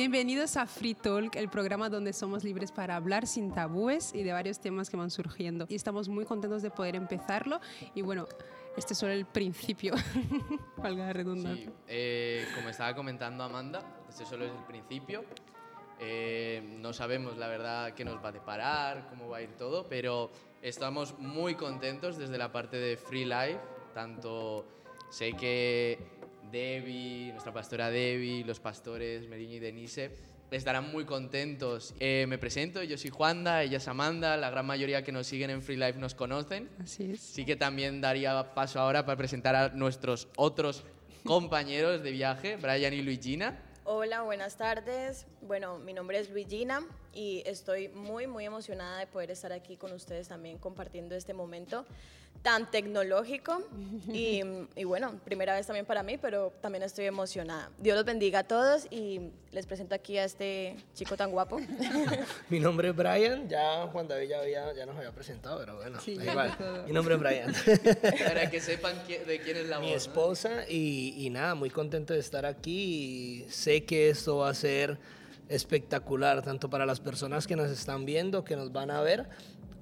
Bienvenidos a Free Talk, el programa donde somos libres para hablar sin tabúes y de varios temas que van surgiendo. Y estamos muy contentos de poder empezarlo. Y bueno, este es solo el principio, valga la redundancia. Sí, eh, como estaba comentando Amanda, este solo es el principio. Eh, no sabemos la verdad qué nos va a deparar, cómo va a ir todo, pero estamos muy contentos desde la parte de Free Life. Tanto sé que Debbie, nuestra pastora Debbie, los pastores Meriño y Denise estarán muy contentos. Eh, me presento, yo soy Juanda, ella es Amanda, la gran mayoría que nos siguen en Free Life nos conocen. Así es. Sí que también daría paso ahora para presentar a nuestros otros compañeros de viaje, Brian y Luigina. Hola, buenas tardes. Bueno, mi nombre es Luigina y estoy muy, muy emocionada de poder estar aquí con ustedes también compartiendo este momento tan tecnológico y, y, bueno, primera vez también para mí, pero también estoy emocionada. Dios los bendiga a todos y les presento aquí a este chico tan guapo. Mi nombre es Brian, ya Juan David ya, había, ya nos había presentado, pero bueno, Sí, da ya igual. todo. Mi nombre es Brian. Para que sepan de quién es la voz. Mi ¿no? esposa y, y nada, muy contento de estar aquí y sé que esto va a ser espectacular, tanto para las personas que nos están viendo, que nos van a ver,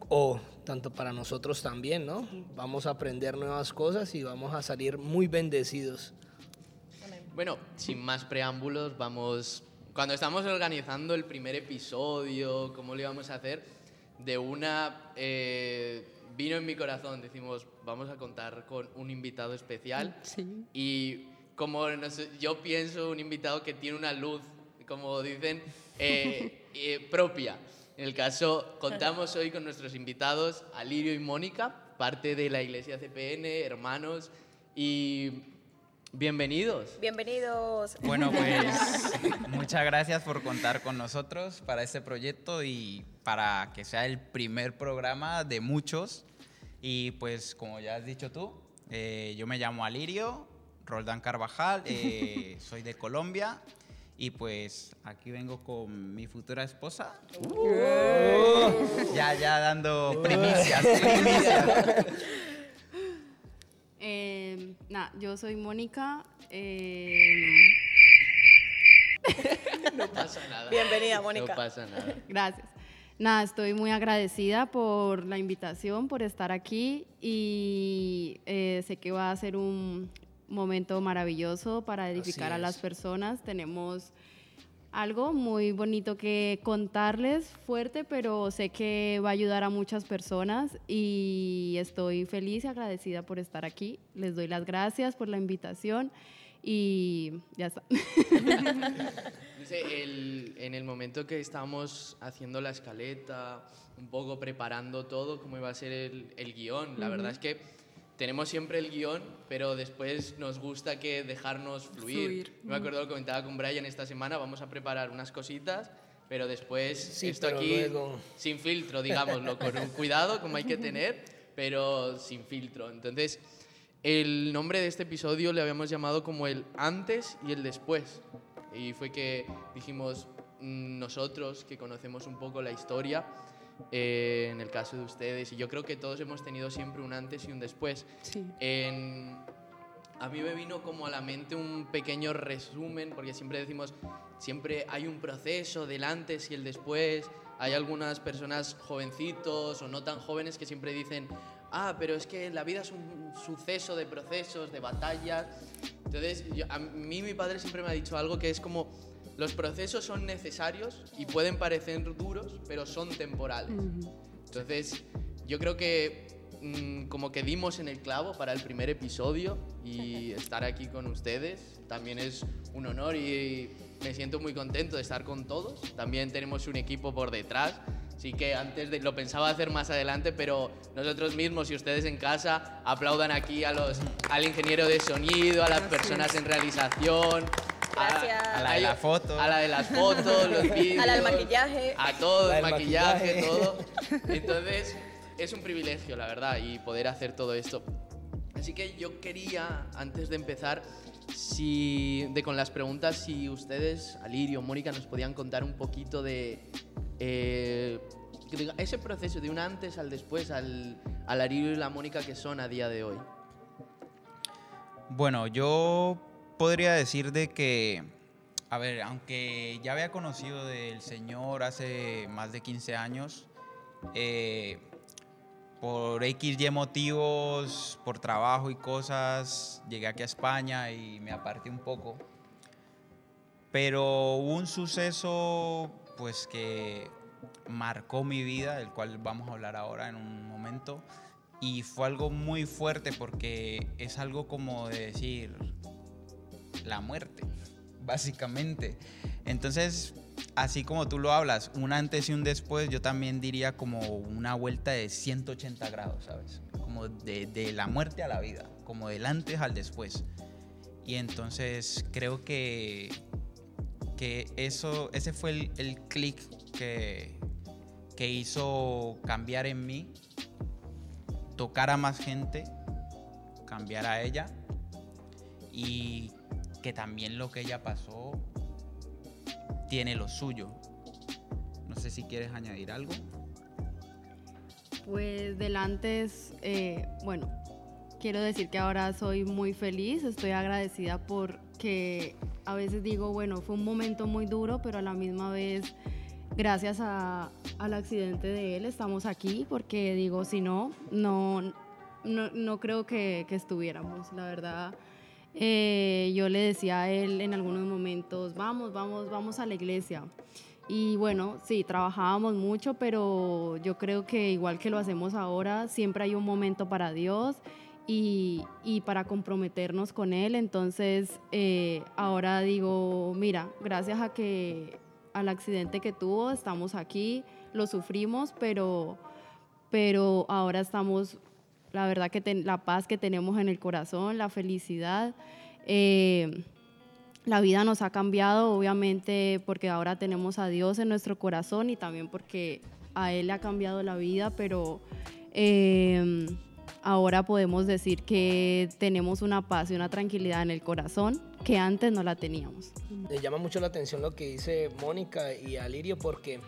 o tanto para nosotros también, ¿no? Vamos a aprender nuevas cosas y vamos a salir muy bendecidos. Bueno, sin más preámbulos, vamos. Cuando estamos organizando el primer episodio, cómo lo íbamos a hacer, de una eh, vino en mi corazón. Decimos, vamos a contar con un invitado especial. Sí. Y como no sé, yo pienso, un invitado que tiene una luz, como dicen, eh, eh, propia. En el caso, contamos hoy con nuestros invitados, Alirio y Mónica, parte de la Iglesia CPN, hermanos, y bienvenidos. Bienvenidos. Bueno, pues muchas gracias por contar con nosotros para este proyecto y para que sea el primer programa de muchos. Y pues como ya has dicho tú, eh, yo me llamo Alirio Roldán Carvajal, eh, soy de Colombia y pues aquí vengo con mi futura esposa. Ya, ya dando primicias, primicias. Eh, nah, yo soy Mónica. eh, No pasa nada. Bienvenida, Mónica. No pasa nada. gracias. Nada, estoy muy agradecida por la invitación, por estar aquí y eh, sé que va a ser un momento maravilloso para edificar a las personas. Tenemos algo muy bonito que contarles, fuerte, pero sé que va a ayudar a muchas personas y estoy feliz y agradecida por estar aquí. Les doy las gracias por la invitación y ya está. El- en el momento que estábamos haciendo la escaleta, un poco preparando todo, cómo iba a ser el, el guion, la verdad es que tenemos siempre el guion, pero después nos gusta que dejarnos fluir. Fluir. Me acuerdo que comentaba con Brian esta semana, vamos a preparar unas cositas, pero después Sí, esto pero aquí luego- sin filtro, digámoslo, con un cuidado como hay que tener, pero sin filtro. Entonces, el nombre de este episodio le habíamos llamado como el antes y el después. Y fue que dijimos, mm, nosotros que conocemos un poco la historia, eh, en el caso de ustedes, y yo creo que todos hemos tenido siempre un antes y un después. Sí. En- a mí me vino como a la mente un pequeño resumen, porque siempre decimos, siempre hay un proceso del antes y el después. Hay algunas personas jovencitos o no tan jóvenes que siempre dicen, ah, pero es que la vida es un suceso de procesos, de batallas. Entonces, yo- a mí mi padre siempre me ha dicho algo que es como, los procesos son necesarios y pueden parecer duros, pero son temporales. Entonces, yo creo que mm, como que dimos en el clavo para el primer episodio y estar aquí con ustedes también es un honor y me siento muy contento de estar con todos. También tenemos un equipo por detrás, así que antes de, lo pensaba hacer más adelante, pero nosotros mismos y ustedes en casa aplaudan aquí a los, al ingeniero de sonido, a las personas en realización. A- Gracias. A la de la foto. A la de las fotos, los vídeos. A la del maquillaje. A todo, el maquillaje, maquillaje. todo. Entonces, es un privilegio, la verdad, y poder hacer todo esto. Así que yo quería, antes de empezar, si, de con las preguntas, si ustedes, Alirio, Mónica, nos podían contar un poquito de eh, ese proceso de un antes al después, al, al Alirio y la Mónica que son a día de hoy. Bueno, yo podría decir de que a ver, aunque ya había conocido del Señor hace más de 15 años, eh, por X y motivos, por trabajo y cosas, llegué aquí a España y me aparté un poco. Pero hubo un suceso pues que marcó mi vida, del cual vamos a hablar ahora en un momento, y fue algo muy fuerte porque es algo como de decir la muerte, básicamente. Entonces, así como tú lo hablas, un antes y un después, yo también diría como una vuelta de 180 grados, ¿sabes? Como de, de la muerte a la vida, como del antes al después. Y entonces creo que, que eso, ese fue el, clic que, que hizo cambiar en mí, tocar a más gente, cambiar a ella y que también lo que ella pasó tiene lo suyo. No sé si quieres añadir algo. Pues del antes, eh, bueno, quiero decir que ahora soy muy feliz, estoy agradecida porque a veces digo, bueno, fue un momento muy duro, pero a la misma vez, gracias a- al accidente de él, estamos aquí, porque digo, si no, no, no, no creo que, que estuviéramos, la verdad. Eh, yo le decía a él en algunos momentos, vamos, vamos, vamos a la iglesia. Y bueno, sí, trabajábamos mucho, pero yo creo que igual que lo hacemos ahora, siempre hay un momento para Dios y, y para comprometernos con Él. Entonces, eh, ahora digo, mira, gracias a que al accidente que tuvo, estamos aquí, lo sufrimos, pero, pero ahora estamos, la verdad que ten- la paz que tenemos en el corazón, la felicidad. eh, la vida nos ha cambiado, obviamente, porque ahora tenemos a Dios en nuestro corazón y también porque a Él le ha cambiado la vida, pero eh, ahora podemos decir que tenemos una paz y una tranquilidad en el corazón que antes no la teníamos. Me llama mucho la atención lo que dice Mónica y Alirio porque,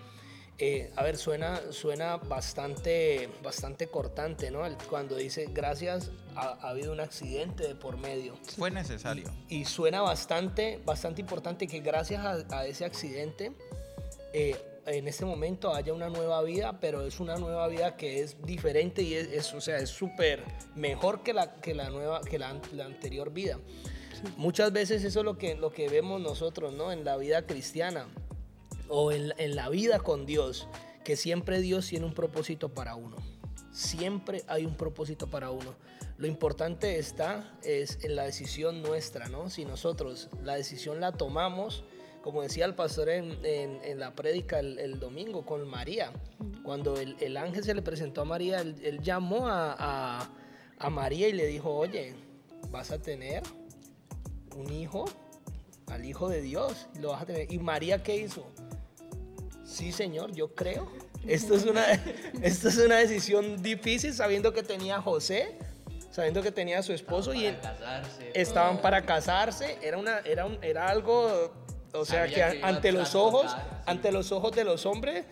eh, a ver, suena, suena bastante, bastante cortante, ¿no? Cuando dice, gracias, ha, ha habido un accidente de por medio. Fue necesario. Y suena bastante, bastante importante que gracias a, a ese accidente, eh, en este momento haya una nueva vida, pero es una nueva vida que es diferente y es, es, o sea, es súper mejor que la, que la nueva, que la anterior vida. Muchas veces eso es lo que, lo que vemos nosotros, ¿no? En la vida cristiana o en, en la vida con Dios, que siempre Dios tiene un propósito para uno. Siempre hay un propósito para uno. Lo importante está es en la decisión nuestra, ¿no? Si nosotros la decisión la tomamos, como decía el pastor en, en- en la prédica el, el domingo con María, cuando el, el ángel se le presentó a María, él, él llamó a, a- a María y le dijo, oye, vas a tener un hijo, al hijo de Dios, lo vas a tener. ¿Y María qué hizo? Sí, Señor, yo creo. Esto es una, esto es una decisión difícil sabiendo que tenía a José, sabiendo que tenía a su esposo y Para casarse. estaban para casarse. Era, una, era, un- era algo, o sea, Sabía que, que ante a los ojos, sí. ante los ojos de los hombres,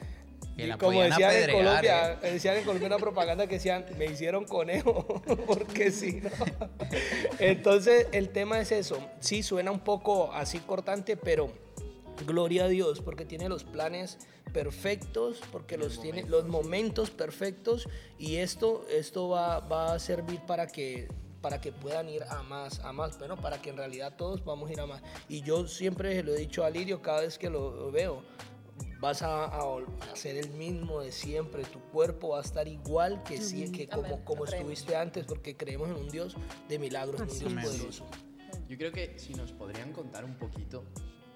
y como decían en Colombia, eh. decían en Colombia una propaganda que decían, me hicieron conejo, porque sí, ¿no? Entonces, el tema es eso. Sí, suena un poco así cortante, pero gloria a Dios, porque tiene los planes perfectos, porque los, tiene los momentos perfectos, y esto, esto va, va a servir para que para que puedan ir a más, a más, bueno, para que en realidad todos vamos a ir a más. Y yo siempre lo he dicho a Lirio cada vez que lo veo, vas a, a vol- a ser el mismo de siempre, tu cuerpo va a estar igual que, sí, que como, Amén. como estuviste antes, porque creemos en un Dios de milagros, un Dios poderoso. Yo creo que si nos podrían contar un poquito,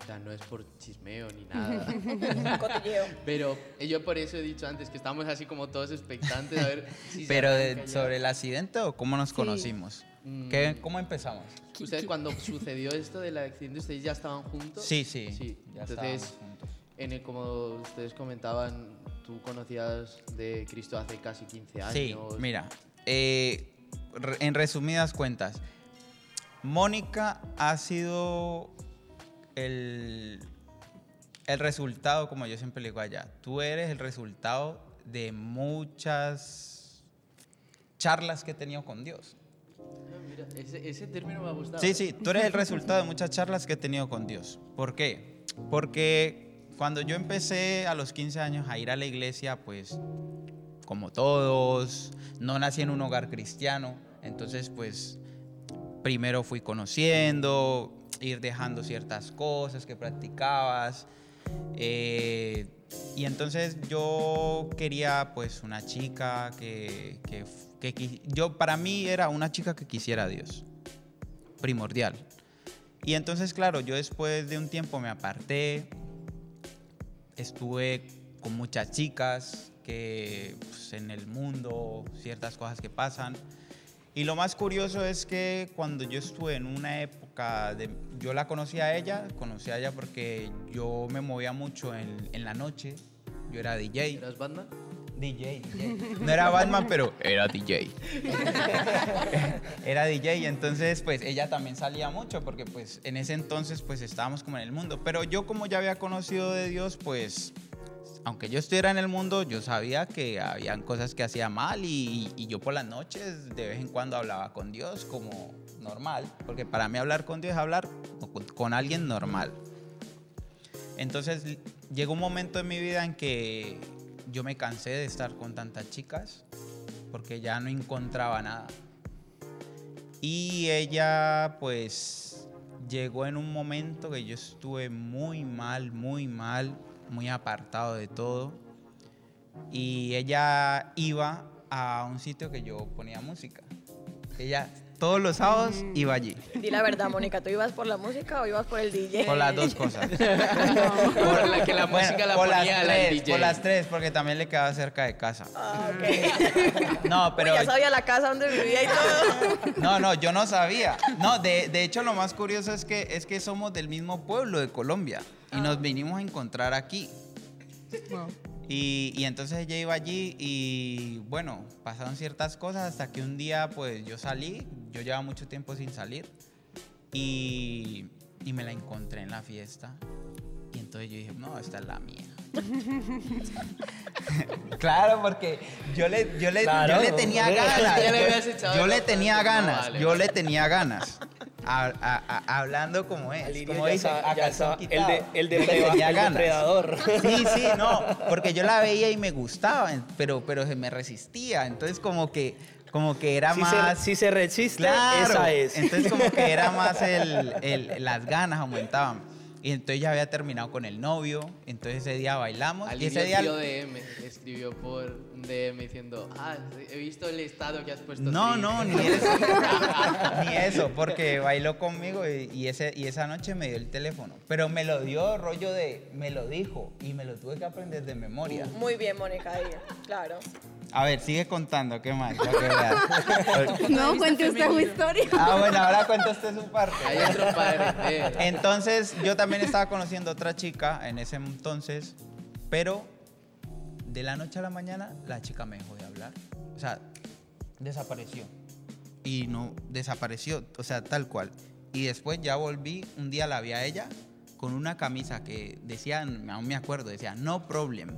o sea, no es por chismeo ni nada, Cotilleo. pero eh, yo por eso he dicho antes que estamos así como todos expectantes a ver si se Pero de- ya. sobre el accidente o cómo nos conocimos. Mm. ¿Qué- ¿Cómo empezamos? Ustedes cuando sucedió esto del accidente, ¿ustedes ya estaban juntos? Sí, sí. Sí, ya entonces, juntos. en el, como ustedes comentaban, tú conocías de Cristo hace casi 15 años. Sí, mira, eh, en resumidas cuentas, Mónica ha sido el, el resultado, como yo siempre le digo allá, tú eres el resultado de muchas charlas que he tenido con Dios. Ese, ese término me ha gustado. Sí, sí, tú eres el resultado de muchas charlas que he tenido con Dios. ¿Por qué? Porque cuando yo empecé a los 15 años a ir a la iglesia, pues como todos, no nací en un hogar cristiano, entonces pues primero fui conociendo, ir dejando ciertas cosas que practicabas. eh, y entonces yo quería pues una chica que, que, que yo para mí era una chica que quisiera a Dios, primordial. Y entonces claro, yo después de un tiempo me aparté, estuve con muchas chicas que pues, en el mundo, ciertas cosas que pasan. Y lo más curioso es que cuando yo estuve en una época, de, yo la conocí a ella, conocí a ella porque yo me movía mucho en, en la noche, yo era DJ. ¿Eras banda? DJ, DJ. No era Batman, pero era DJ. era DJ, entonces pues ella también salía mucho porque pues en ese entonces pues estábamos como en el mundo. Pero yo como ya había conocido de Dios, pues aunque yo estuviera en el mundo, yo sabía que habían cosas que hacía mal y, y yo por las noches de vez en cuando hablaba con Dios como normal, porque para mí hablar con Dios es hablar con, alguien normal. Entonces llegó un momento en mi vida en que yo me cansé de estar con tantas chicas porque ya no encontraba nada. Y ella pues llegó en un momento que yo estuve muy mal, muy mal, muy apartado de todo. Y ella iba a un sitio que yo ponía música. Ella todos los sábados iba allí. Di la verdad, Mónica, ¿tú ibas por la música o ibas por el DJ? Por las dos cosas. Por la que la Bueno, música la por las ponía la DJ. Por las tres, porque también le quedaba cerca de casa. Ah, ok. No, pero... Uy, ya sabía la casa donde vivía y todo. No, no, yo no sabía. No, de, de hecho lo más curioso es que, es que somos del mismo pueblo de Colombia y nos vinimos a encontrar aquí. Wow. Y, entonces ella iba allí y bueno, pasaron ciertas cosas hasta que un día pues yo salí, yo llevaba mucho tiempo sin salir y, y me la encontré en la fiesta y entonces yo dije, no, esta es la mía. Claro, porque yo le, yo le, Claro, yo le tenía ganas. Ya le yo- habías echado yo la le tenía ganas, vale. yo le tenía ganas. A- a- a- hablando como es, Alirio como ya dice, sa- a ya calzón sa- quitado. el de- el Yo le depreda- tenía el ganas. depredador. Sí, sí, no, porque yo la veía y me gustaba, pero, pero se me resistía, entonces como que, como que era Si más... se, si se resiste, Claro, esa es. entonces como que era más el, el- las ganas aumentaban. Y entonces ya había terminado con el novio, entonces ese día bailamos y ese día... DM escribió por un DM diciendo, ah, he visto el estado que has puesto. No, triste". no, ni eso. ni eso, porque bailó conmigo y, y ese, y esa noche me dio el teléfono. Pero me lo dio rollo de, me lo dijo y me lo tuve que aprender de memoria. Muy bien, Mónica, ahí. Claro. A ver, sigue contando, ¿qué más? No, cuente usted su historia. ah, bueno, ahora cuenta usted su parte. Hay otro padre. eh. Entonces, yo también estaba conociendo a otra chica en ese entonces, pero de la noche a la mañana la chica me dejó de hablar. O sea, desapareció. Y no, desapareció, o sea, tal cual. Y después ya volví, un día la vi a ella con una camisa que decía, aún me acuerdo, decía, no problem.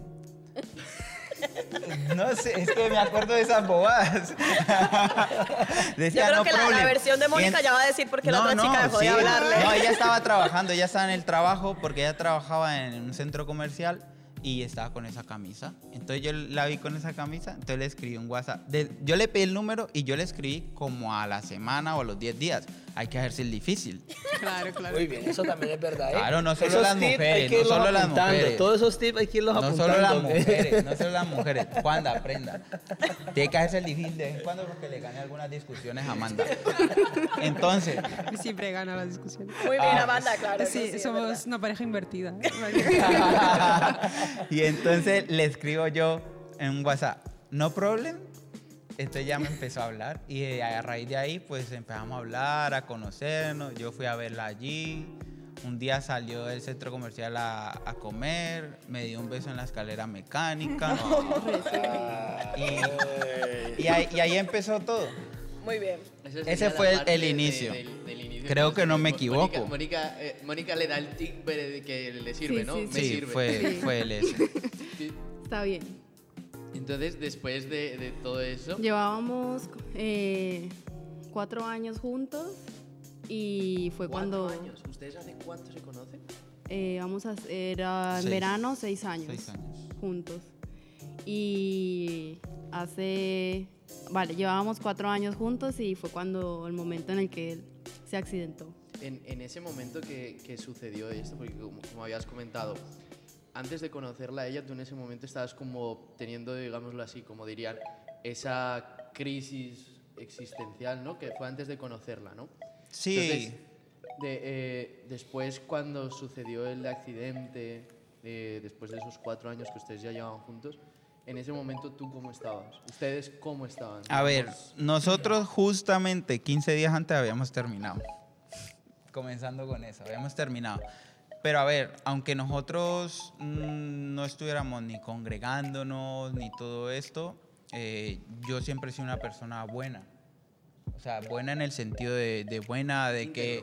No sé, es que me acuerdo de esas bobadas. Yo Decía, creo no que la, la problem". versión de Mónica en- ya va a decir por qué la otra chica dejó de sí. hablarle. No, ella estaba trabajando, ella estaba en el trabajo porque ella trabajaba en un centro comercial y estaba con esa camisa. Entonces yo la vi con esa camisa, entonces le escribí un WhatsApp. De- yo le pedí el número y yo le escribí como a la semana o a los 10 días. Hay que hacerse el difícil. Claro, claro. Muy bien, eso también es verdad. ¿eh? Claro, no solo Esos las mujeres, no solo las mujeres. Todos esos tips hay que irlos No apuntando. solo las mujeres, no solo las mujeres. Cuando aprenda. Tiene que hacerse el difícil de vez en cuando porque le gane algunas discusiones a Amanda. Entonces, Siempre gana las discusiones. Muy bien, Amanda, claro. sí, sí, somos una pareja invertida. y entonces le escribo yo en un WhatsApp, no problem. Entonces ya me empezó a hablar y eh, a raíz de ahí pues empezamos a hablar, a conocernos. Yo fui a verla allí. Un día salió del centro comercial a, a comer, me dio un beso en la escalera mecánica. y, y ahí, y ahí empezó todo. Muy bien. Ese fue el- inicio. del- del inicio Creo que no me equivoco. Mónica, eh, Mónica le da el tic que le sirve, Sí, ¿no? sí, Me Sí, sirve. fue, Sí. fue el ese. Está bien. Entonces, después de, de todo eso, Llevábamos eh, cuatro años juntos y fue Cuatro cuando años. ¿Ustedes hace cuánto se conocen? eh, vamos a hacer en Seis. verano seis años, Seis años. juntos. Y hace, vale, llevábamos cuatro años juntos y fue cuando el momento en el que él se accidentó. En, en ese momento que, que sucedió esto, porque como, como habías comentado, antes de conocerla a ella, tú en ese momento estabas como teniendo, digámoslo así, como dirían, esa crisis existencial, ¿no? Que fue antes de conocerla, ¿no? Sí, Entonces, de, eh, después cuando sucedió el accidente, eh, después de esos cuatro años que ustedes ya llevaban juntos, en ese momento tú cómo estabas, ustedes cómo estaban. a ver, nosotros justamente 15 días antes habíamos terminado. Comenzando con eso, habíamos terminado. Pero a ver, aunque nosotros mm, no estuviéramos ni congregándonos ni todo esto, eh, yo siempre he sido una persona buena. O sea, buena en el sentido de, buena, de que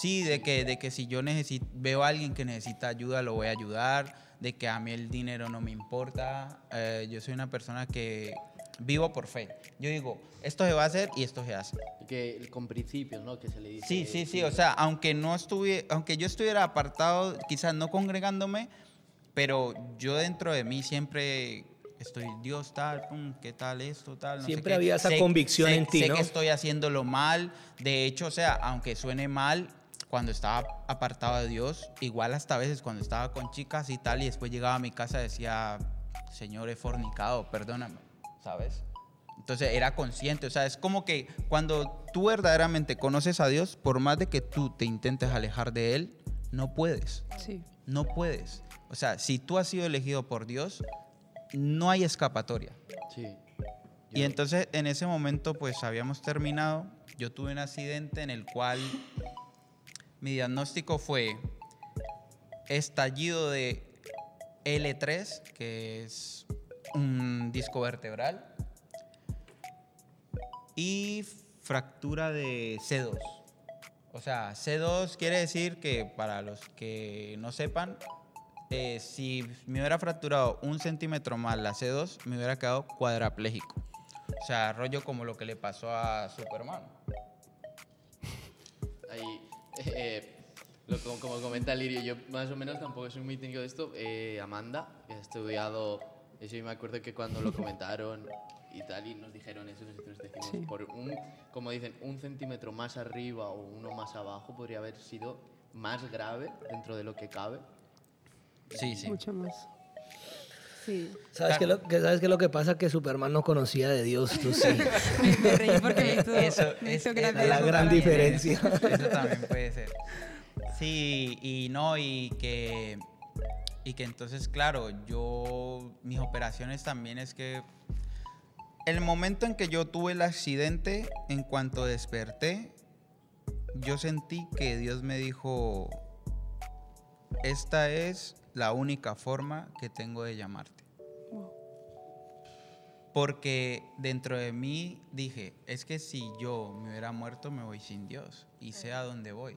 sí, de que, de que si yo necesito, veo a alguien que necesita ayuda, lo voy a ayudar, de que a mí el dinero no me importa. Eh, yo soy una persona que vivo por fe. Yo digo, esto se va a hacer y esto se hace. que con principios, ¿no? Que se le dice. Sí, sí, sí. O sea, aunque no estuve, aunque yo estuviera apartado, quizás no congregándome, pero yo dentro de mí siempre estoy, Dios tal, pum, qué tal esto, tal. no sé Siempre qué. había esa convicción sé- en ti, Sé ¿no? que estoy haciéndolo mal. De hecho, o sea, aunque suene mal, cuando estaba apartado de Dios, igual hasta a veces cuando estaba con chicas y tal, y después llegaba a mi casa decía, Señor, he fornicado, perdóname, ¿sabes? Entonces era consciente, o sea, es como que cuando tú verdaderamente conoces a Dios, por más de que tú te intentes alejar de Él, no puedes, Sí. no puedes. O sea, si tú has sido elegido por Dios, no hay escapatoria. Sí. Y entonces en ese momento pues habíamos terminado, yo tuve un accidente en el cual mi diagnóstico fue estallido de L3, que es un disco vertebral, y fractura de C2. O sea, C2 quiere decir que para los que no sepan, eh, si me hubiera fracturado un centímetro más la C2, me hubiera quedado cuadraplégico. O sea, rollo como lo que le pasó a Superman. Ahí, eh, lo- como, comenta Lirio, yo más o menos tampoco soy muy técnico de esto. Eh, Amanda, que ha estudiado, eso y me acuerdo que cuando lo comentaron y tal, y nos dijeron eso, nosotros decimos, Sí. por un, como dicen, un centímetro más arriba o uno más abajo podría haber sido más grave dentro de lo que cabe. Sí, sí. Mucho más. Sí. ¿Sabes qué, lo, que, ¿Sabes qué es lo que pasa? Que Superman no conocía de Dios, tú sí. Me, me reí porque me hizo, Eso me es, hizo es la eso gran también. diferencia. Eso también puede ser. Sí, y no, y que, y que entonces, claro, yo, mis operaciones también es que el momento en que yo tuve el accidente, en cuanto desperté, yo sentí que Dios me dijo, esta es la única forma que tengo de llamarte. Porque dentro de mí dije, es que si yo me hubiera muerto me voy sin Dios y sé a dónde voy.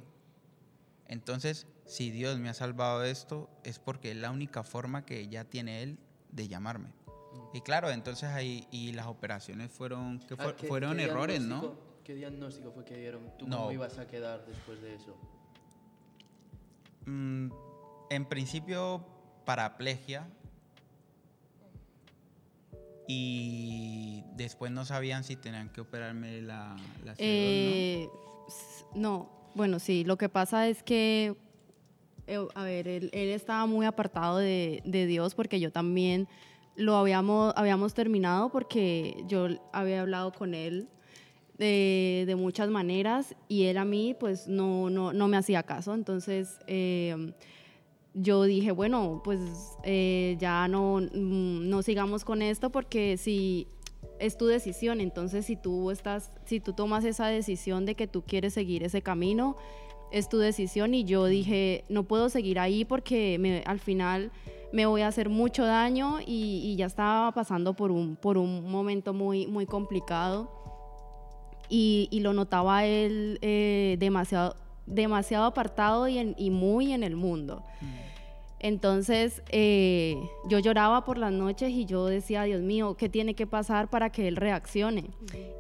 Entonces, si Dios me ha salvado de esto, es porque es la única forma que ya tiene Él de llamarme. Y claro, entonces ahí, y las operaciones fueron, que Ah, ¿qué- fueron qué errores, ¿no? ¿Qué diagnóstico fue que dieron? ¿Tú No. cómo ibas a quedar después de eso? Mm, en principio, paraplegia. Y después no sabían si tenían que operarme la, la C2, ¿no? Eh, ¿no? bueno, sí, lo que pasa es que, eh, a ver, él, él estaba muy apartado de, de Dios porque yo también lo habíamos, habíamos terminado porque yo había hablado con él de, de muchas maneras y él a mí pues no, no, no me hacía caso, entonces... eh, yo dije, bueno, pues eh, ya no, mm, no sigamos con esto porque si es tu decisión, entonces si tú estás, si tú tomas esa decisión de que tú quieres seguir ese camino, es tu decisión y yo dije, no puedo seguir ahí porque me- al final me voy a hacer mucho daño y, y ya estaba pasando por un, por un momento muy, muy complicado y, y lo notaba él eh, demasiado, demasiado apartado y, en- y muy en el mundo. Entonces eh, yo lloraba por las noches y yo decía, Dios mío, ¿qué tiene que pasar para que él reaccione?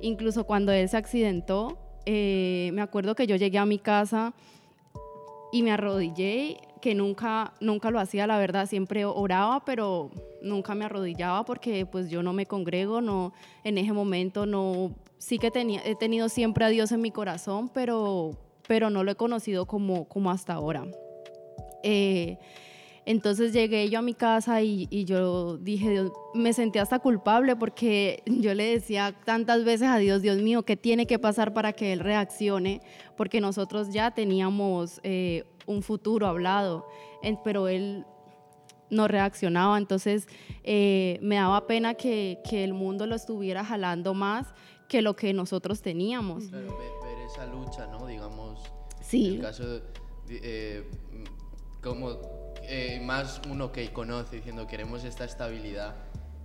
Incluso cuando él se accidentó, eh, me acuerdo que yo llegué a mi casa y me arrodillé, que nunca, nunca lo hacía, la verdad, siempre oraba, pero nunca me arrodillaba porque pues yo no me congrego, no, en ese momento no, sí que tenía, he tenido siempre a Dios en mi corazón, pero, pero no lo he conocido como, como hasta ahora. Eh, entonces llegué yo a mi casa y, yo dije, Dios, me sentí hasta culpable porque yo le decía tantas veces a Dios, Dios mío, ¿qué tiene que pasar para que Él reaccione? Porque nosotros ya teníamos eh, un futuro hablado, pero Él no reaccionaba. Entonces eh, me daba pena que, que, el mundo lo estuviera jalando más que lo que nosotros teníamos. Claro, ver, esa lucha, ¿no? Digamos, sí. en el caso de, eh, como eh, más uno que conoce diciendo queremos esta estabilidad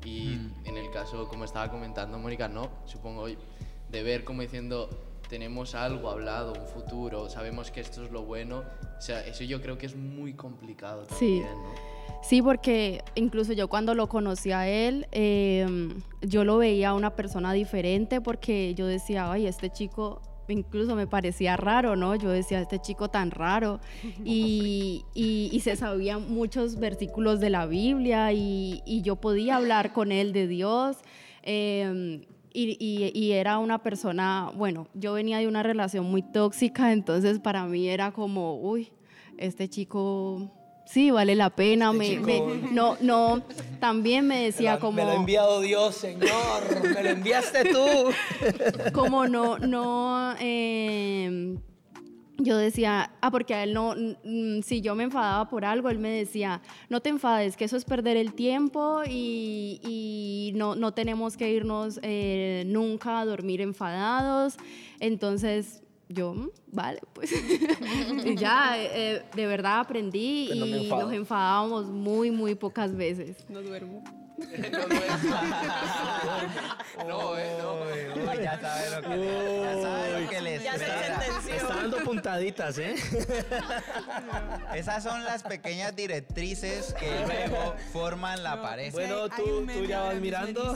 y mm. en el caso, como estaba comentando Mónica, no, supongo de ver como diciendo tenemos algo hablado, un futuro, sabemos que esto es lo bueno, o sea, eso yo creo que es muy complicado también, sí. Sí, porque incluso yo cuando lo conocí a él, em, yo lo veía una persona diferente porque yo decía, ay, este chico incluso me parecía raro, ¿no? Yo decía, este chico tan raro. Y, y, se sabían muchos versículos de la Biblia y, y yo podía hablar con él de Dios. Em, y, y, era una persona, bueno, yo venía de una relación muy tóxica, entonces para mí era como, uy, este chico sí, vale la pena. Este me, no, no, también me decía como... Me lo ha enviado Dios, Señor, me lo enviaste tú. Como no, no... Em, yo decía, ah, porque a él no, si yo me enfadaba por algo, él me decía, no te enfades, que eso es perder el tiempo y, y no, no, tenemos que irnos eh, nunca a dormir enfadados. Entonces, yo, mm, vale, pues y ya, eh, de verdad aprendí y nos enfadábamos muy, muy pocas veces. No duermo. no duermo. no, eh, no. ya sabe lo que, ya sabe lo que les está, está dando puntaditas, ¿eh? Esas son las pequeñas directrices que luego forman la pareja. Bueno, tú, tú ya vas mirando.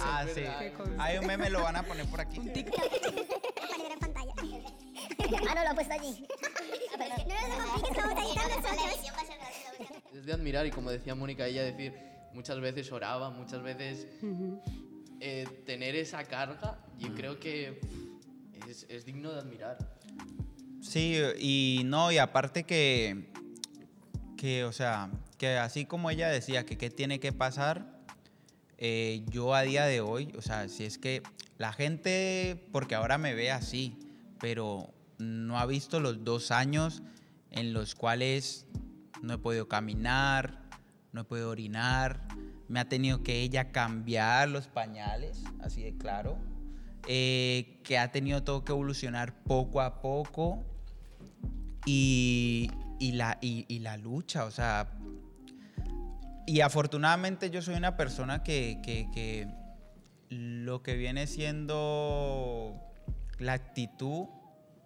ah, sí. Hay un meme, lo van a poner por aquí. Un TikTok. Ah, no, lo ha puesto allí. Es de admirar y como decía Mónica, ella decir, muchas veces oraba, muchas veces eh, tener esa carga, yo creo que es, es digno de admirar. Sí, y no, y aparte que, que, o sea, que así como ella decía que qué tiene que pasar, eh, yo a día de hoy, o sea, si es que la gente, porque ahora me ve así, pero no ha visto los dos años en los cuales no he podido caminar, no he podido orinar, me ha tenido que ella cambiar los pañales, así de claro, eh, que ha tenido todo que evolucionar poco a poco y, la, y, la lucha, o sea, y afortunadamente yo soy una persona que, que lo que viene siendo la actitud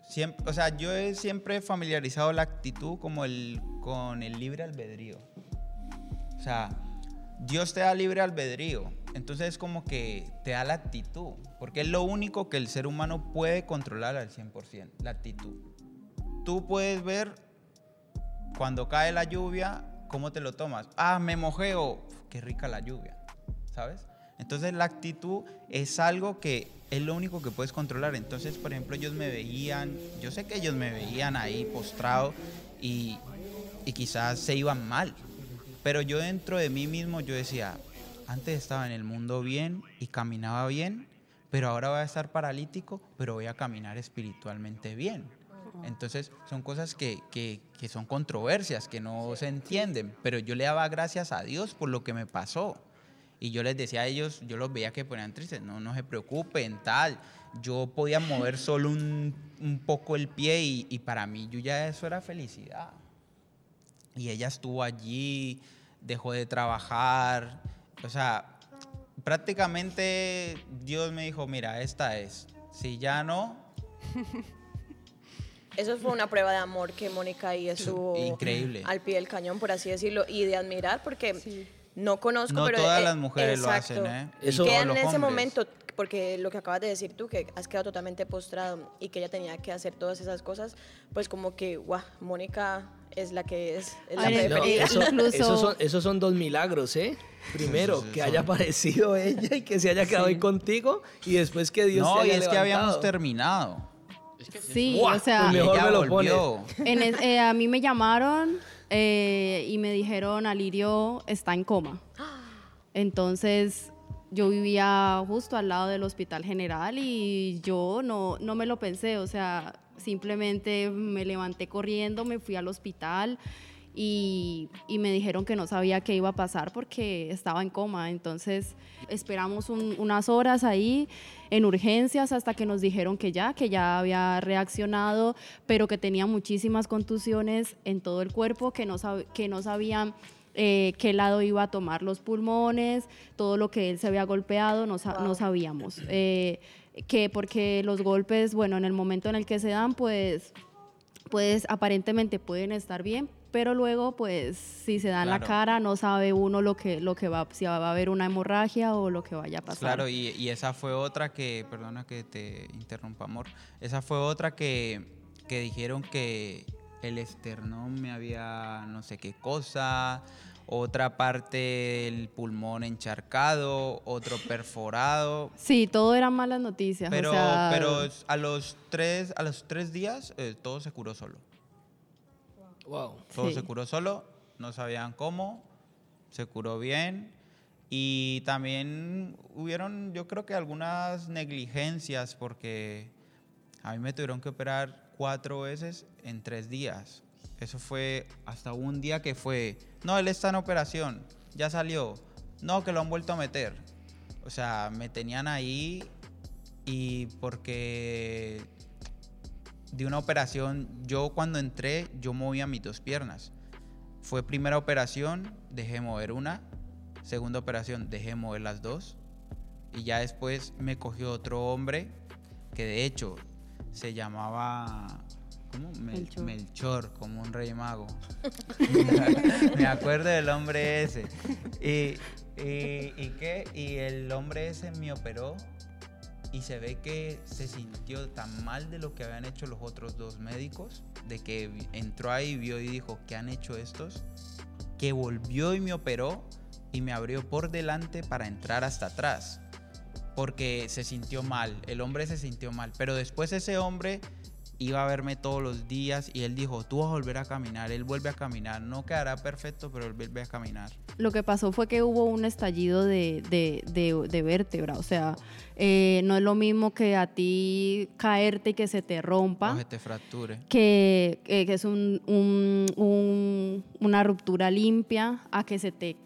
Siempre, o sea, yo he siempre familiarizado la actitud como el, con el libre albedrío. O sea, Dios te da libre albedrío. Entonces es como que te da la actitud. Porque es lo único que el ser humano puede controlar al 100%, la actitud. Tú puedes ver cuando cae la lluvia, cómo te lo tomas. Ah, me mojeo. Qué rica la lluvia. ¿Sabes? Entonces la actitud es algo que es lo único que puedes controlar. Entonces, por ejemplo, ellos me veían, yo sé que ellos me veían ahí postrado y, y quizás se iban mal. Pero yo dentro de mí mismo yo decía, antes estaba en el mundo bien y caminaba bien, pero ahora voy a estar paralítico, pero voy a caminar espiritualmente bien. Entonces son cosas que, que, que, son controversias, que no se entienden, pero yo le daba gracias a Dios por lo que me pasó. Y yo les decía a ellos, yo los veía que ponían tristes, no, no se preocupen, tal. Yo podía mover solo un, un poco el pie y, y, para mí yo ya eso era felicidad. Y ella estuvo allí, dejó de trabajar, o sea, prácticamente Dios me dijo, mira, esta es, si ya no... Eso fue una prueba de amor que Mónica y estuvo Increíble. al pie del cañón, por así decirlo, y de admirar, porque no conozco, no pero... todas las mujeres lo hacen, ¿eh? Eso, en ese momento, porque lo que acabas de decir tú, que has quedado totalmente postrado y que ella tenía que hacer todas esas cosas, pues como que, guau, Mónica es la que es, es la No, preferida. eso- Incluso- esos, son, esos son dos milagros, ¿eh? Primero, Sí, sí, que haya aparecido ella y que se haya quedado ahí contigo y después que Dios no, te y haya es que habíamos terminado. Es que es Sí, Buah, o sea, pues Y Mejor ella me lo volvió. en es- eh, a mí me llamaron eh, y me dijeron, Alirio está en coma. Entonces yo vivía justo al lado del Hospital General y yo no, no me lo pensé, o sea, simplemente me levanté corriendo, me fui al hospital y, y me dijeron que no sabía qué iba a pasar porque estaba en coma. Entonces esperamos un- unas horas ahí en urgencias hasta que nos dijeron que ya, que ya había reaccionado, pero que tenía muchísimas contusiones en todo el cuerpo, que no, sab- que no sabían eh, qué lado iba a tomar los pulmones, todo lo que él se había golpeado, no, sa- no sabíamos. Eh, que porque los golpes, bueno, en el momento en el que se dan, pues pues aparentemente pueden estar bien, pero luego pues si se dan la Claro. cara no sabe uno lo que lo que va si va a haber una hemorragia o lo que vaya a pasar. Claro, y, y esa fue otra que, perdona que te interrumpa, amor, esa fue otra que, que dijeron que el esternón me había no sé qué cosa, otra parte del pulmón encharcado, otro perforado, Sí, todo eran malas noticias. o pero, sea, pero a los tres, a los tres días eh, todo se curó solo. Wow. Todo Sí. se curó solo, no sabían cómo, se curó bien. Y también hubieron, yo creo que algunas negligencias, porque a mí me tuvieron que operar cuatro veces en tres días. Eso fue hasta un día que fue, no, él está en operación, ya salió, no, que lo han vuelto a meter. O sea, me tenían ahí y porque de una operación, yo cuando entré, yo movía mis dos piernas. Fue primera operación, dejé mover una. Segunda operación, dejé mover las dos. Y ya después me cogió otro hombre que de hecho se llamaba ¿cómo? Mel- Melchor. Melchor, como un rey mago. me acuerdo del hombre ese. Y, y, ¿y qué? Y el hombre ese me operó y se ve que se sintió tan mal de lo que habían hecho los otros dos médicos, de que entró ahí, vio y dijo, ¿qué han hecho estos? Que volvió y me operó y me abrió por delante para entrar hasta atrás, porque se sintió mal, el hombre se sintió mal, pero después ese hombre iba a verme todos los días y él dijo, tú vas a volver a caminar, él vuelve a caminar, no quedará perfecto, pero él vuelve a caminar. Lo que pasó fue que hubo un estallido de, de, de- de vértebra, o sea, eh, no es lo mismo que a ti caerte y que se te rompa. O que te fracture. que, eh, que es un- un- un- una ruptura limpia a que se te,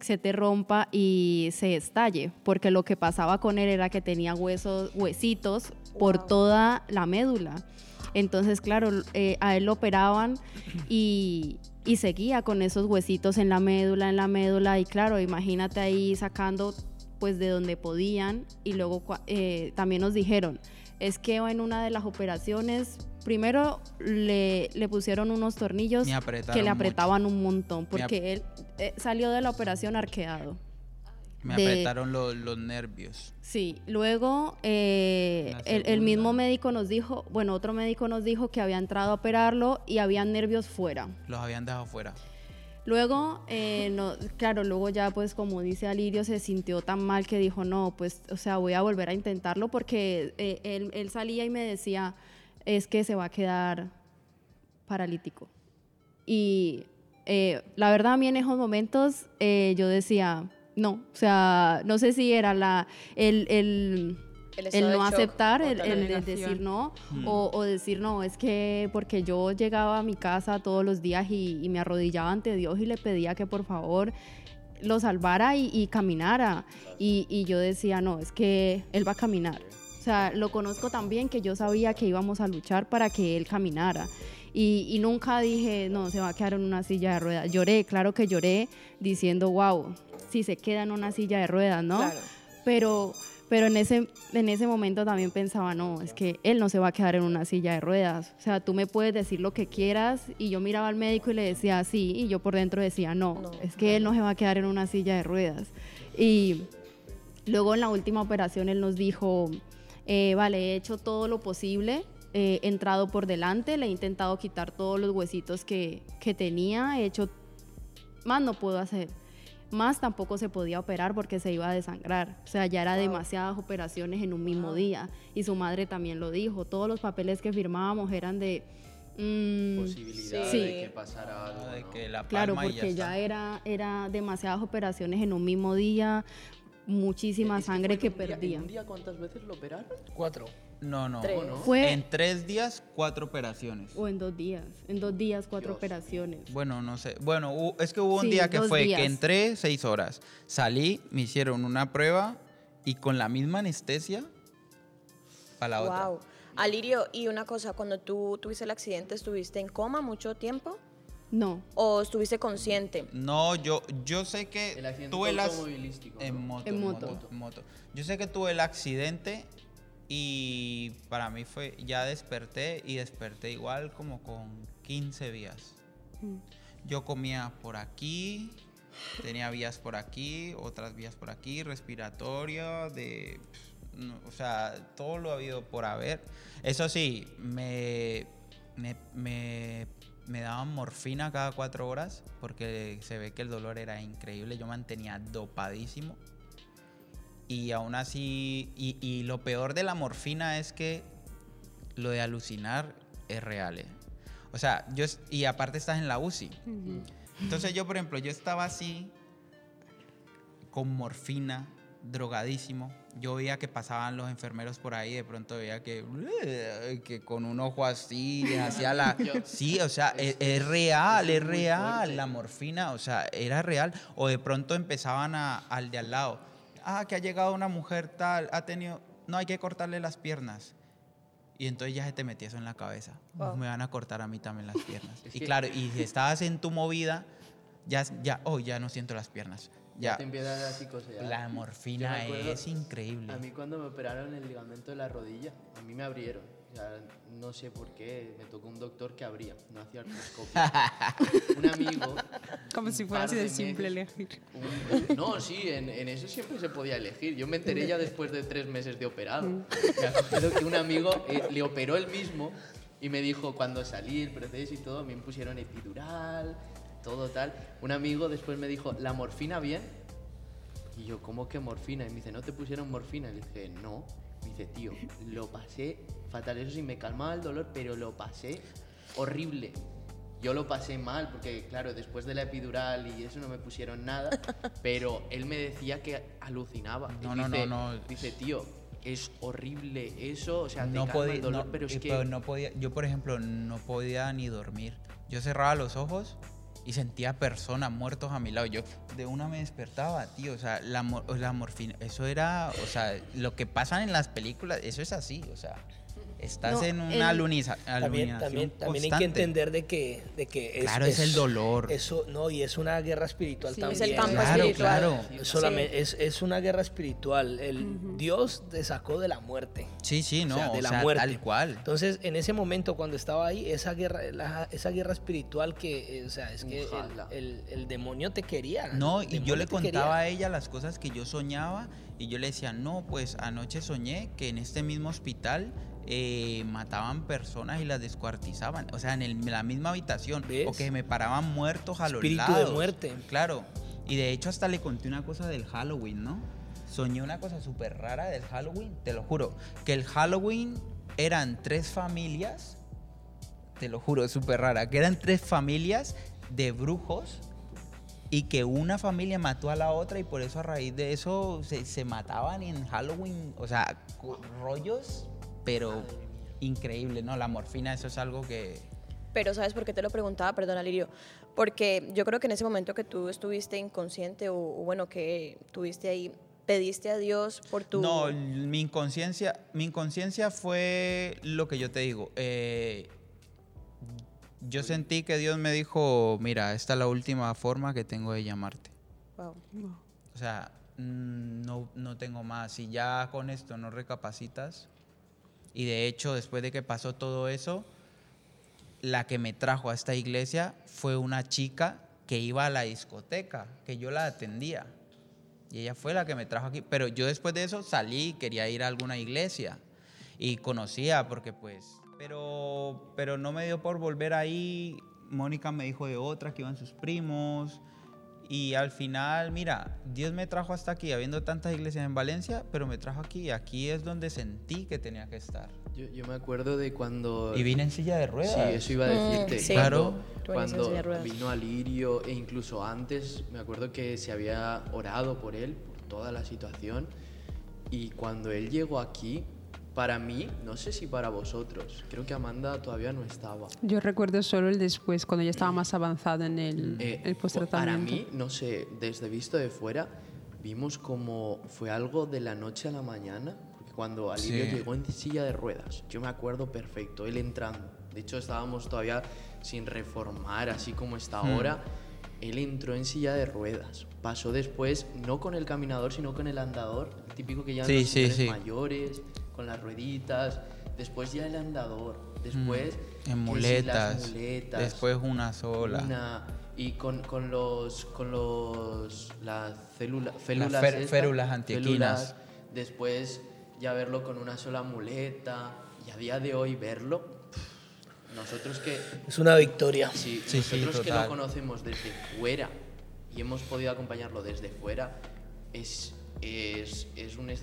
se te rompa y se estalle, porque lo que pasaba con él era que tenía huesos, huesitos por Wow. toda la médula. Entonces, claro, eh, a él lo operaban y, y seguía con esos huesitos en la médula, en la médula, y claro, imagínate ahí sacando pues de donde podían y luego eh, también nos dijeron, es que en una de las operaciones, primero le, le pusieron unos tornillos que le mucho. apretaban un montón, porque él eh, salió de la operación arqueado. Me de- apretaron lo- los nervios. Sí, luego eh, el, mismo médico nos dijo, bueno, otro médico nos dijo que había entrado a operarlo y habían nervios fuera. Los habían dejado fuera. Luego, eh, no, claro, luego ya pues como dice Alirio, se sintió tan mal que dijo, no, pues, o sea, voy a volver a intentarlo porque eh, él, él salía y me decía, es que se va a quedar paralítico. Y eh, la verdad a mí en esos momentos eh, yo decía, no, o sea, no sé si era la, el, el, El no aceptar, el, decir no, Mm. o, o decir no, es que porque yo llegaba a mi casa todos los días y, y me arrodillaba ante Dios y le pedía que por favor lo salvara y, y caminara. Y, y yo decía, no, es que él va a caminar. O sea, lo conozco tan bien que yo sabía que íbamos a luchar para que él caminara. Y, y nunca dije, no, se va a quedar en una silla de ruedas. Lloré, claro que lloré, diciendo, wow, si se queda en una silla de ruedas, ¿no? Claro. Pero, pero en, ese, en ese momento también pensaba, no, es que él no se va a quedar en una silla de ruedas. O sea, tú me puedes decir lo que quieras. Y yo miraba al médico y le decía sí, y yo por dentro decía, no, No, es que él no se va a quedar en una silla de ruedas. Y Luego en la última operación él nos dijo, eh, vale, he hecho todo lo posible, he entrado por delante, le he intentado quitar todos los huesitos que, que tenía, he hecho, más no puedo hacer. Más tampoco se podía operar porque se iba a desangrar. O sea, ya era demasiadas operaciones en un mismo día. Y su madre también lo dijo. Todos los papeles que firmábamos eran de... mm, Posibilidad Sí. de que pasara algo. De ¿no? que la Claro, palma y porque ya, está. era, era demasiadas operaciones en un mismo día, muchísima Es que sangre que día- perdía. ¿En un día cuántas veces lo operaron? Cuatro. No, no. Tres. ¿no? Fue En tres días, cuatro operaciones. o en dos días, en dos días cuatro Dios. operaciones. Bueno, no sé. Bueno, es que hubo un Sí, día que fue días. que entré seis horas. Salí, me hicieron una prueba y con la misma anestesia para la otra. Wow. Alirio, y una cosa, cuando tú tuviste el accidente, ¿estuviste en coma mucho tiempo? No, ¿O estuviste consciente? No, yo, yo sé que El accidente tuve las automovilístico. ¿no? en moto, En moto. moto, en moto. Yo sé que tuve el accidente y para mí fue ya desperté y desperté igual como con 15 vías. Yo comía por aquí, tenía vías por aquí, otras vías por aquí, respiratoria, de, no, o sea, todo lo ha habido por haber. Eso sí, me, me, me, me daban morfina cada cuatro horas porque se ve que el dolor era increíble. Yo mantenía dopadísimo. Y aún así, y, y lo peor de la morfina es que lo de alucinar es real. ¿eh? O sea, yo, y aparte estás en la UCI. Entonces yo, por ejemplo, yo estaba así, con morfina, drogadísimo. Yo veía que pasaban los enfermeros por ahí, de pronto veía que, que con un ojo así, hacía la... Sí, o sea, es, es real, es real, fuerte. la morfina, o sea, era real. O de pronto empezaban a, al de al lado, ah, que ha llegado una mujer tal, ha tenido, no hay que cortarle las piernas. Y entonces ya se te metía eso en la cabeza. Wow. Me van a cortar a mí también las piernas. Y claro, y si estabas en tu movida, ya, ya, oh, ya no siento las piernas. Ya Ya, te empieza a dar psicosear. la morfina acuerdo, es increíble. A mí cuando me operaron el ligamento de la rodilla, a mí me abrieron. O sea, no sé por qué, me tocó un doctor que abría, no hacía artroscopio. un amigo... Como si fuera así de simple meses- elegir. un- no, sí, en, en eso siempre se podía elegir. Yo me enteré ya después de tres meses de operado. Me acuerdo que un amigo eh, le operó él mismo y me dijo, cuando salí el proceso y todo, me pusieron epidural, todo tal. Un amigo después me dijo, ¿la morfina bien? Y yo, ¿cómo que morfina? Y me dice, ¿no te pusieron morfina? Y le dije, no. Me dice, tío, lo pasé fatal. Eso sí, me calmaba el dolor, pero lo pasé horrible. Yo lo pasé mal porque, claro, después de la epidural y eso no me pusieron nada, pero él me decía que alucinaba. No, no, no, dice- no. Dice, tío, es horrible eso, o sea, te no calma podía, el dolor, no, pero es que... no podía, yo por ejemplo no podía ni dormir. Yo cerraba los ojos y sentía personas muertos a mi lado. Yo de una me despertaba, tío. O sea, la, la morfina, eso era, o sea, lo que pasan en las películas, eso es así, o sea, estás No, en el- una aluniza- También, aluminación también, también hay que entender de que, de que es, Claro, es el dolor. Eso, no, y es una guerra espiritual Sí, también. es el campo Claro, espiritual. claro. Sí. Solamente, es, es una guerra espiritual. El Dios te sacó de la muerte. Sí, sí, no, o sea, de o la sea, muerte. tal cual. Entonces, en ese momento, cuando estaba ahí, esa guerra, la- esa guerra espiritual que, eh, o sea, es que el, el- el demonio te quería. No, el y yo le contaba a quería. ella las cosas que yo soñaba y yo le decía, no, pues anoche soñé que en este mismo hospital eh, mataban personas y las descuartizaban, o sea, en el- la misma habitación, ¿Ves? o que me paraban muertos a los Espíritu de lados. muerte. Claro, y de hecho hasta le conté una cosa del Halloween, ¿no? Soñé una cosa súper rara del Halloween, te lo juro, que el Halloween eran tres familias, te lo juro, súper rara, que eran tres familias de brujos y que una familia mató a la otra y por eso a raíz de eso se, se mataban en Halloween, o sea, rollos, pero increíble, ¿no? La morfina, eso es algo que... Pero ¿sabes por qué te lo preguntaba? Perdona, Lirio. Porque yo creo que en ese momento que tú estuviste inconsciente o, o bueno, que tuviste ahí, pediste a Dios por tu... No, mi inconsciencia, mi inconsciencia fue lo que yo te digo. eh, yo sentí que Dios me dijo, mira, esta es la última forma que tengo de llamarte. Wow. O sea, mm, no, no tengo más. Si ya con esto no recapacitas. Y de hecho, después de que pasó todo eso, la que me trajo a esta iglesia fue una chica que iba a la discoteca, que yo la atendía. Y ella fue la que me trajo aquí. Pero yo después de eso salí, quería ir a alguna iglesia. Y conocía, porque pues... Pero, pero no me dio por volver ahí. Mónica me dijo de otra, que iban sus primos. Y al final, mira, Dios me trajo hasta aquí, habiendo tantas iglesias en Valencia, pero me trajo aquí. Aquí es donde sentí que tenía que estar. Yo, yo me acuerdo de cuando... Y vine en silla de ruedas. Sí, eso iba a decirte. Mm, sí. Claro. Cuando ruedas. vino Alirio e incluso antes, me acuerdo que se había orado por él, por toda la situación. Y cuando él llegó aquí, para mí, no sé si para vosotros, creo que Amanda todavía no estaba. Yo recuerdo solo el después, cuando ya estaba más avanzado en el, Eh, el para post-tratamiento. mí, no sé, desde visto de fuera, vimos como fue algo de la noche a la mañana, porque cuando Alirio Sí. llegó en silla de ruedas, yo me acuerdo perfecto, él entrando. De hecho, estábamos todavía sin reformar, así como está Hmm. ahora. Él entró en silla de ruedas. Pasó después, no con el caminador, sino con el andador, el típico que llevan Sí, los sí. mayores, con las rueditas. Después ya el andador. Después En que sí, muletas. las muletas. Después una sola. Una- y con, con los con los las células Las férulas, fer- estas, férulas antiequinas. después ya verlo con una sola muleta y a día de hoy verlo pff, nosotros que Es una victoria. sí, Sí, sí, nosotros que lo conocemos desde fuera y hemos podido acompañarlo desde fuera es es, es un es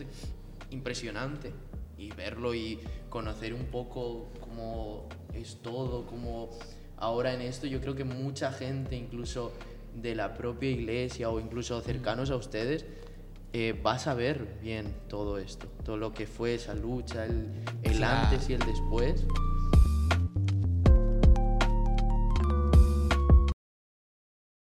impresionante y verlo y conocer un poco cómo es todo, cómo ahora en esto yo creo que mucha gente, incluso de la propia iglesia o incluso cercanos a ustedes, eh, va a saber bien todo esto, todo lo que fue esa lucha, el, el Claro. antes y el después.